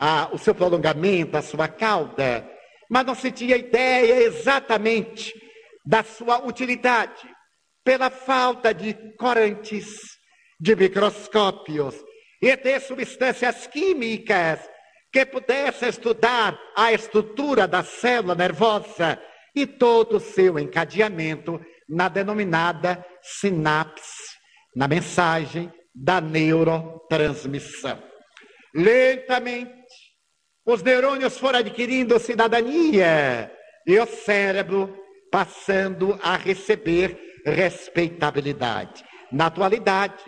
a, o seu prolongamento, a sua cauda, mas não se tinha ideia exatamente da sua utilidade, pela falta de corantes, de microscópios e de substâncias químicas que pudessem estudar a estrutura da célula nervosa e todo o seu encadeamento na denominada sinapse, na mensagem da neurotransmissão. Lentamente, os neurônios foram adquirindo cidadania e o cérebro passando a receber respeitabilidade. Na atualidade,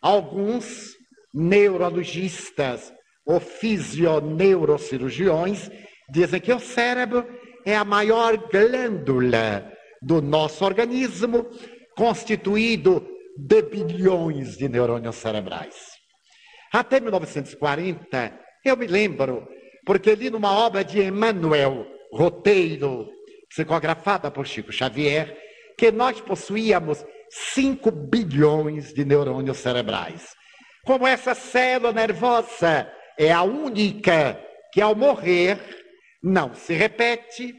alguns neurologistas ou fisioneurocirurgiões dizem que o cérebro é a maior glândula do nosso organismo, constituído de bilhões de neurônios cerebrais. Até 1940, eu me lembro, porque li numa obra de Emmanuel Roteiro, psicografada por Chico Xavier, que nós possuíamos 5 bilhões de neurônios cerebrais. Como essa célula nervosa é a única que ao morrer não se repete,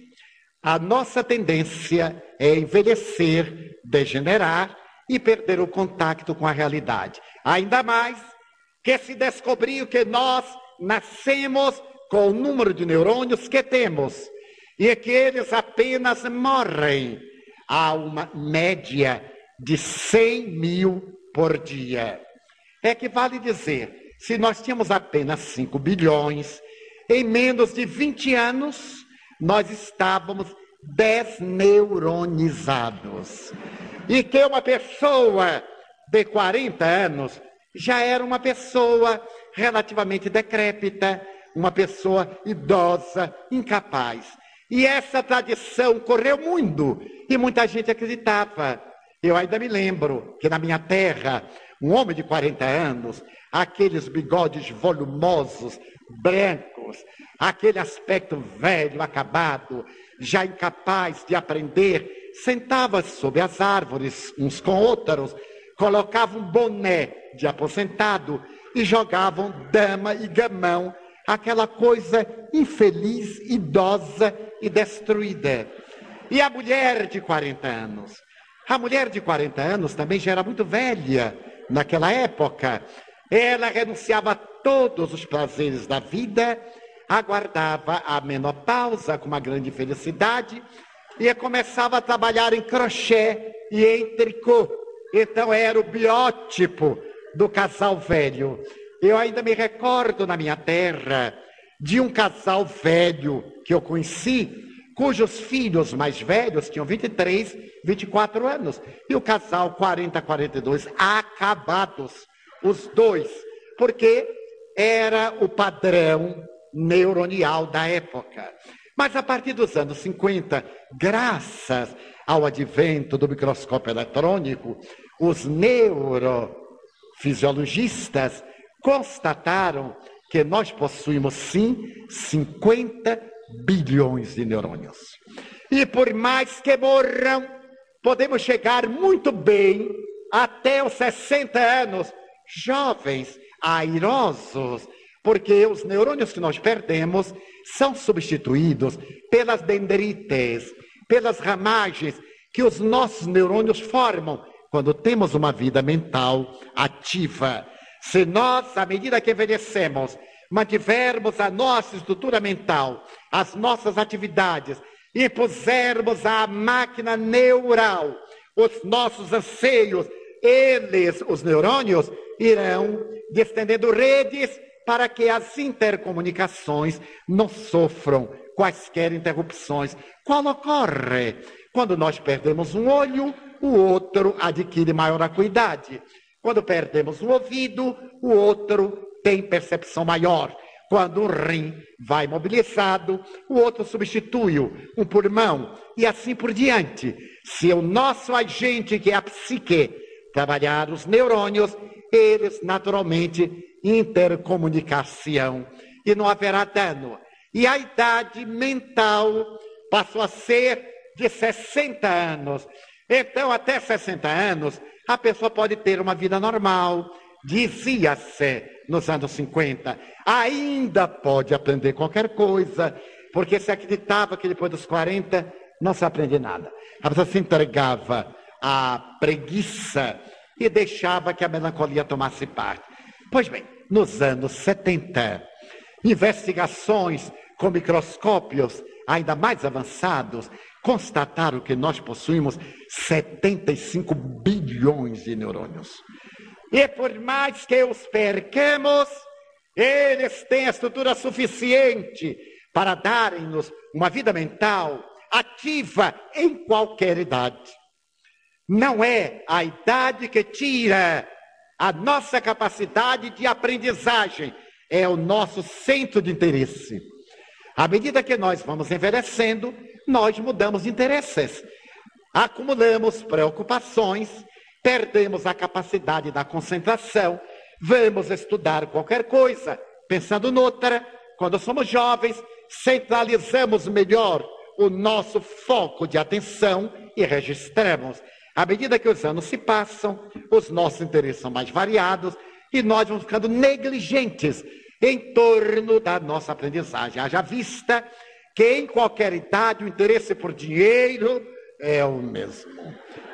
a nossa tendência é envelhecer, degenerar e perder o contato com a realidade. Ainda mais que se descobriu que nós nascemos com o número de neurônios que temos e que eles apenas morrem a uma média de 100 mil por dia. É que vale dizer, se nós tínhamos apenas 5 bilhões, em menos de 20 anos, nós estávamos desneuronizados. E que uma pessoa de 40 anos já era uma pessoa relativamente decrépita, uma pessoa idosa, incapaz. E essa tradição correu muito e muita gente acreditava. Eu ainda me lembro que na minha terra, um homem de 40 anos aqueles bigodes volumosos, brancos, aquele aspecto velho, acabado, já incapaz de aprender, sentava-se sob as árvores, uns com outros, colocavam um boné de aposentado e jogavam dama e gamão, aquela coisa infeliz, idosa e destruída. E a mulher de 40 anos? A mulher de 40 anos também já era muito velha naquela época. Ela renunciava a todos os prazeres da vida, aguardava a menopausa com uma grande felicidade e começava a trabalhar em crochê e em tricô. Então era o biótipo do casal velho. Eu ainda me recordo na minha terra de um casal velho que eu conheci, cujos filhos mais velhos tinham 23, 24 anos, e o casal 40, 42, acabados, os dois, porque era o padrão neuronial da época. Mas a partir dos anos 50, graças ao advento do microscópio eletrônico, os neurofisiologistas constataram que nós possuímos sim 50 bilhões de neurônios. E por mais que morram, podemos chegar muito bem até os 60 anos, jovens, airosos, porque os neurônios que nós perdemos são substituídos pelas dendrites, pelas ramagens que os nossos neurônios formam quando temos uma vida mental ativa. Se nós, à medida que envelhecemos, mantivermos a nossa estrutura mental, as nossas atividades e pusermos à máquina neural os nossos anseios, eles, os neurônios, irão estendendo redes para que as intercomunicações não sofram quaisquer interrupções. Qual ocorre? Quando nós perdemos um olho, o outro adquire maior acuidade. Quando perdemos um ouvido, o outro tem percepção maior. Quando um rim vai mobilizado, o outro substitui-o, um pulmão, e assim por diante. Se o nosso agente, que é a psique, trabalhar os neurônios, eles naturalmente intercomunicação e não haverá dano. E a idade mental passou a ser de 60 anos. Então, até 60 anos, a pessoa pode ter uma vida normal. Dizia-se nos anos 50, ainda pode aprender qualquer coisa, porque se acreditava que depois dos 40 não se aprende nada. A pessoa se entregava à preguiça e deixava que a melancolia tomasse parte. Pois bem, nos anos 70, investigações com microscópios ainda mais avançados constataram que nós possuímos 75 bilhões de neurônios. E por mais que os percamos, eles têm a estrutura suficiente para darem-nos uma vida mental ativa em qualquer idade. Não é a idade que tira a nossa capacidade de aprendizagem, é o nosso centro de interesse. À medida que nós vamos envelhecendo, nós mudamos de interesses, acumulamos preocupações, perdemos a capacidade da concentração, vamos estudar qualquer coisa, pensando noutra. Quando somos jovens, centralizamos melhor o nosso foco de atenção e registramos. À medida que os anos se passam, os nossos interesses são mais variados e nós vamos ficando negligentes em torno da nossa aprendizagem. Haja vista que em qualquer idade o interesse por dinheiro é o mesmo.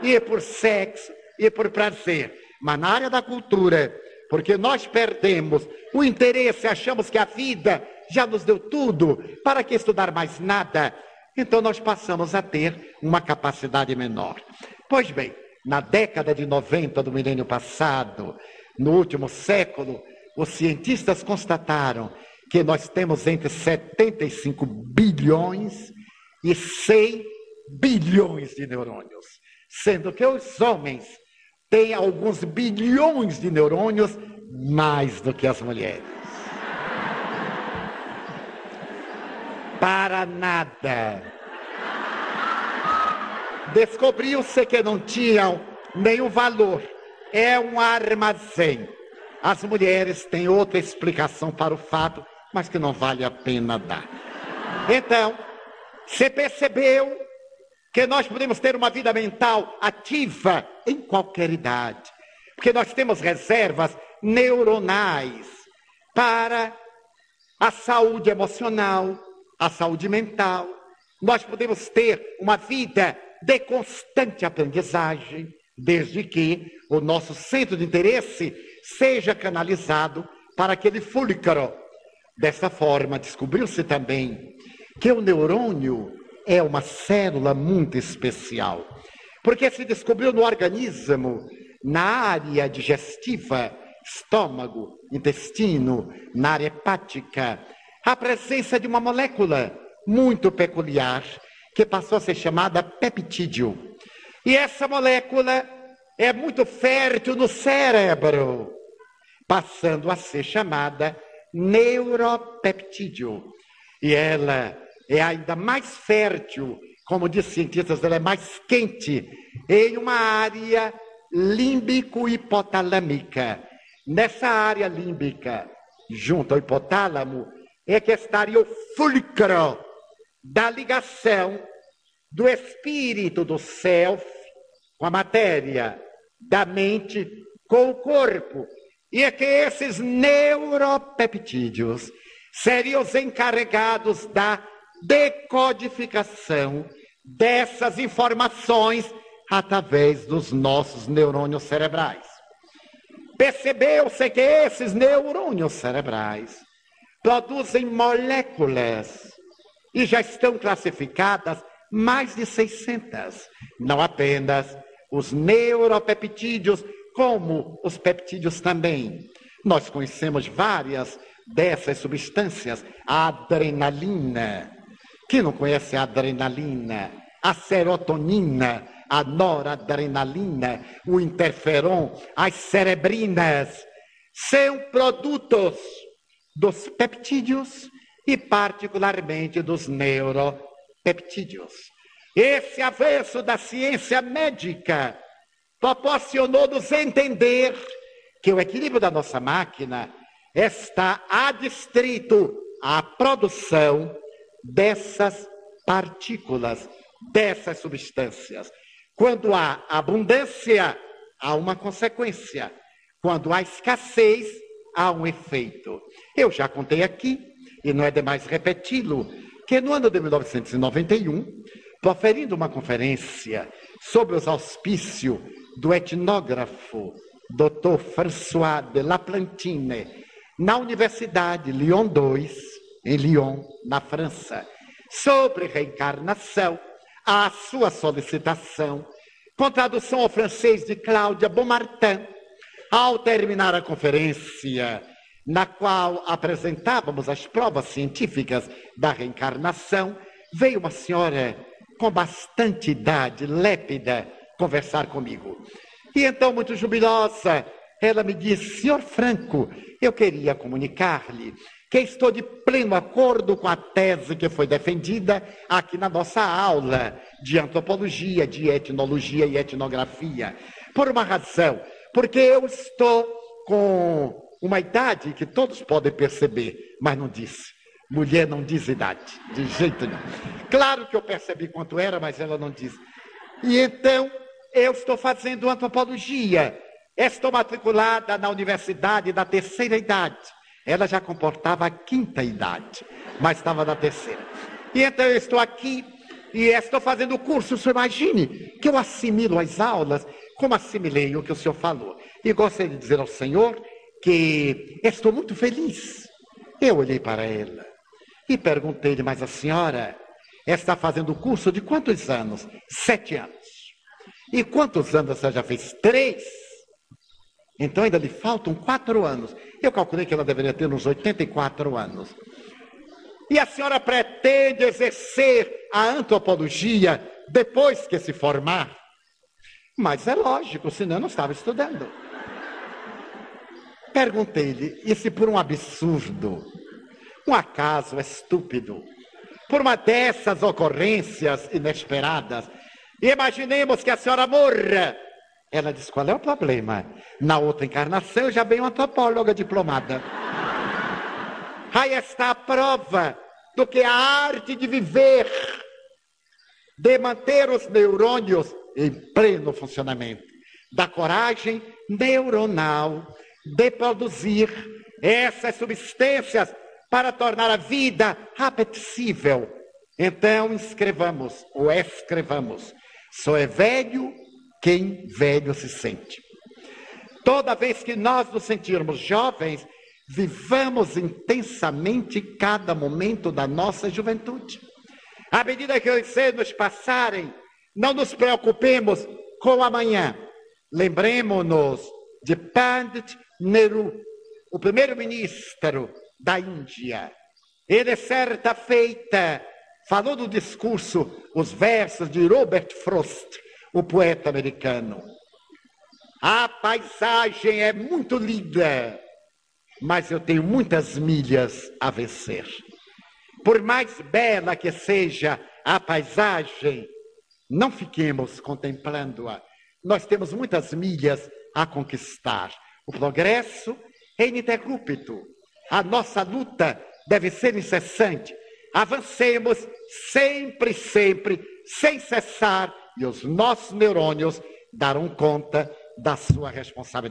E por sexo, e por prazer. Mas na área da cultura, porque nós perdemos o interesse, achamos que a vida já nos deu tudo, para que estudar mais nada? Então nós passamos a ter uma capacidade menor. Pois bem, na década de 90 do milênio passado, no último século, os cientistas constataram que nós temos entre 75 bilhões e 100 bilhões de neurônios, sendo que os homens têm alguns bilhões de neurônios mais do que as mulheres. Para nada descobriu-se que não tinham nenhum valor. É um armazém. as mulheres têm outra explicação para o fato, mas que não vale a pena dar. Então, você percebeu que nós podemos ter uma vida mental ativa em qualquer idade, porque nós temos reservas neuronais para a saúde emocional, a saúde mental. Nós podemos ter uma vida de constante aprendizagem, desde que o nosso centro de interesse seja canalizado para aquele fulcro. Dessa forma, descobriu-se também que o neurônio é uma célula muito especial, porque se descobriu no organismo, na área digestiva, estômago, intestino, na área hepática, a presença de uma molécula muito peculiar que passou a ser chamada peptídeo. E essa molécula é muito fértil no cérebro, passando a ser chamada neuropeptídeo. E ela é ainda mais fértil, como diz cientistas, ela é mais quente em uma área límbico-hipotalâmica. Nessa área límbica, junto ao hipotálamo, é que estaria o fulcro da ligação do espírito, do self, com a matéria, da mente com o corpo. E é que esses neuropeptídeos seriam os encarregados da decodificação dessas informações através dos nossos neurônios cerebrais. Percebeu-se que esses neurônios cerebrais produzem moléculas e já estão classificadas mais de 600, não apenas os neuropeptídeos, como os peptídeos também. Nós conhecemos várias dessas substâncias, a adrenalina. Quem não conhece a adrenalina? A serotonina, a noradrenalina, o interferon, as cerebrinas, são produtos dos peptídeos e particularmente dos neuropeptídeos. Esse avanço da ciência médica proporcionou-nos entender que o equilíbrio da nossa máquina está adstrito à produção dessas partículas, dessas substâncias. Quando há abundância, há uma consequência. Quando há escassez, há um efeito. Eu já contei aqui, e não é demais repeti-lo, que no ano de 1991, proferindo uma conferência sob os auspícios do etnógrafo Dr. François de Laplantine, na Universidade Lyon 2, em Lyon, na França, sobre reencarnação, a sua solicitação, com tradução ao francês de Cláudia Beaumartin, ao terminar a conferência, na qual apresentávamos as provas científicas da reencarnação, veio uma senhora com bastante idade, lépida, conversar comigo. E então, muito jubilosa, ela me disse: Senhor Franco, eu queria comunicar-lhe que estou de pleno acordo com a tese que foi defendida aqui na nossa aula de antropologia, de etnologia e etnografia. Por uma razão, porque eu estou com uma idade que todos podem perceber, mas não disse. Mulher não diz idade, de jeito nenhum. Claro que eu percebi quanto era, mas ela não diz. E então, eu estou fazendo antropologia. Estou matriculada na universidade da terceira idade. Ela já comportava a quinta idade, mas estava na terceira. E então eu estou aqui e estou fazendo o curso. O senhor imagine que eu assimilo as aulas como assimilei o que o senhor falou. E gostaria de dizer ao senhor que estou muito feliz. Eu olhei para ela e perguntei-lhe, mas a senhora está fazendo o curso de quantos anos? Sete anos. E quantos anos você já fez? Três. Então ainda lhe faltam quatro anos. Eu calculei que ela deveria ter uns 84 anos. E a senhora pretende exercer a antropologia depois que se formar? Mas é lógico, senão eu não estava estudando. Perguntei-lhe, e se por um absurdo um acaso estúpido. Por uma dessas ocorrências inesperadas, imaginemos que a senhora morra Ela disse: qual é o problema? Na outra encarnação eu já venho antropóloga diplomada. Aí está a prova do que a arte de viver, de manter os neurônios em pleno funcionamento, da coragem neuronal de produzir essas substâncias para tornar a vida apetecível. Então escrevamos ou escrevamos: só é velho quem velho se sente. Toda vez que nós nos sentirmos jovens, vivamos intensamente cada momento da nossa juventude. À medida que os anos passarem, não nos preocupemos com amanhã. Lembremos-nos de Pandit Nehru, o primeiro-ministro da Índia. Ele, certa feita, falou no discurso os versos de Robert Frost, o poeta americano. A paisagem é muito linda, mas eu tenho muitas milhas a vencer. Por mais bela que seja a paisagem, não fiquemos contemplando-a. Nós temos muitas milhas a conquistar. O progresso é ininterrupto. A nossa luta deve ser incessante. Avancemos sempre, sempre, sem cessar, e os nossos neurônios darão conta da sua responsabilidade.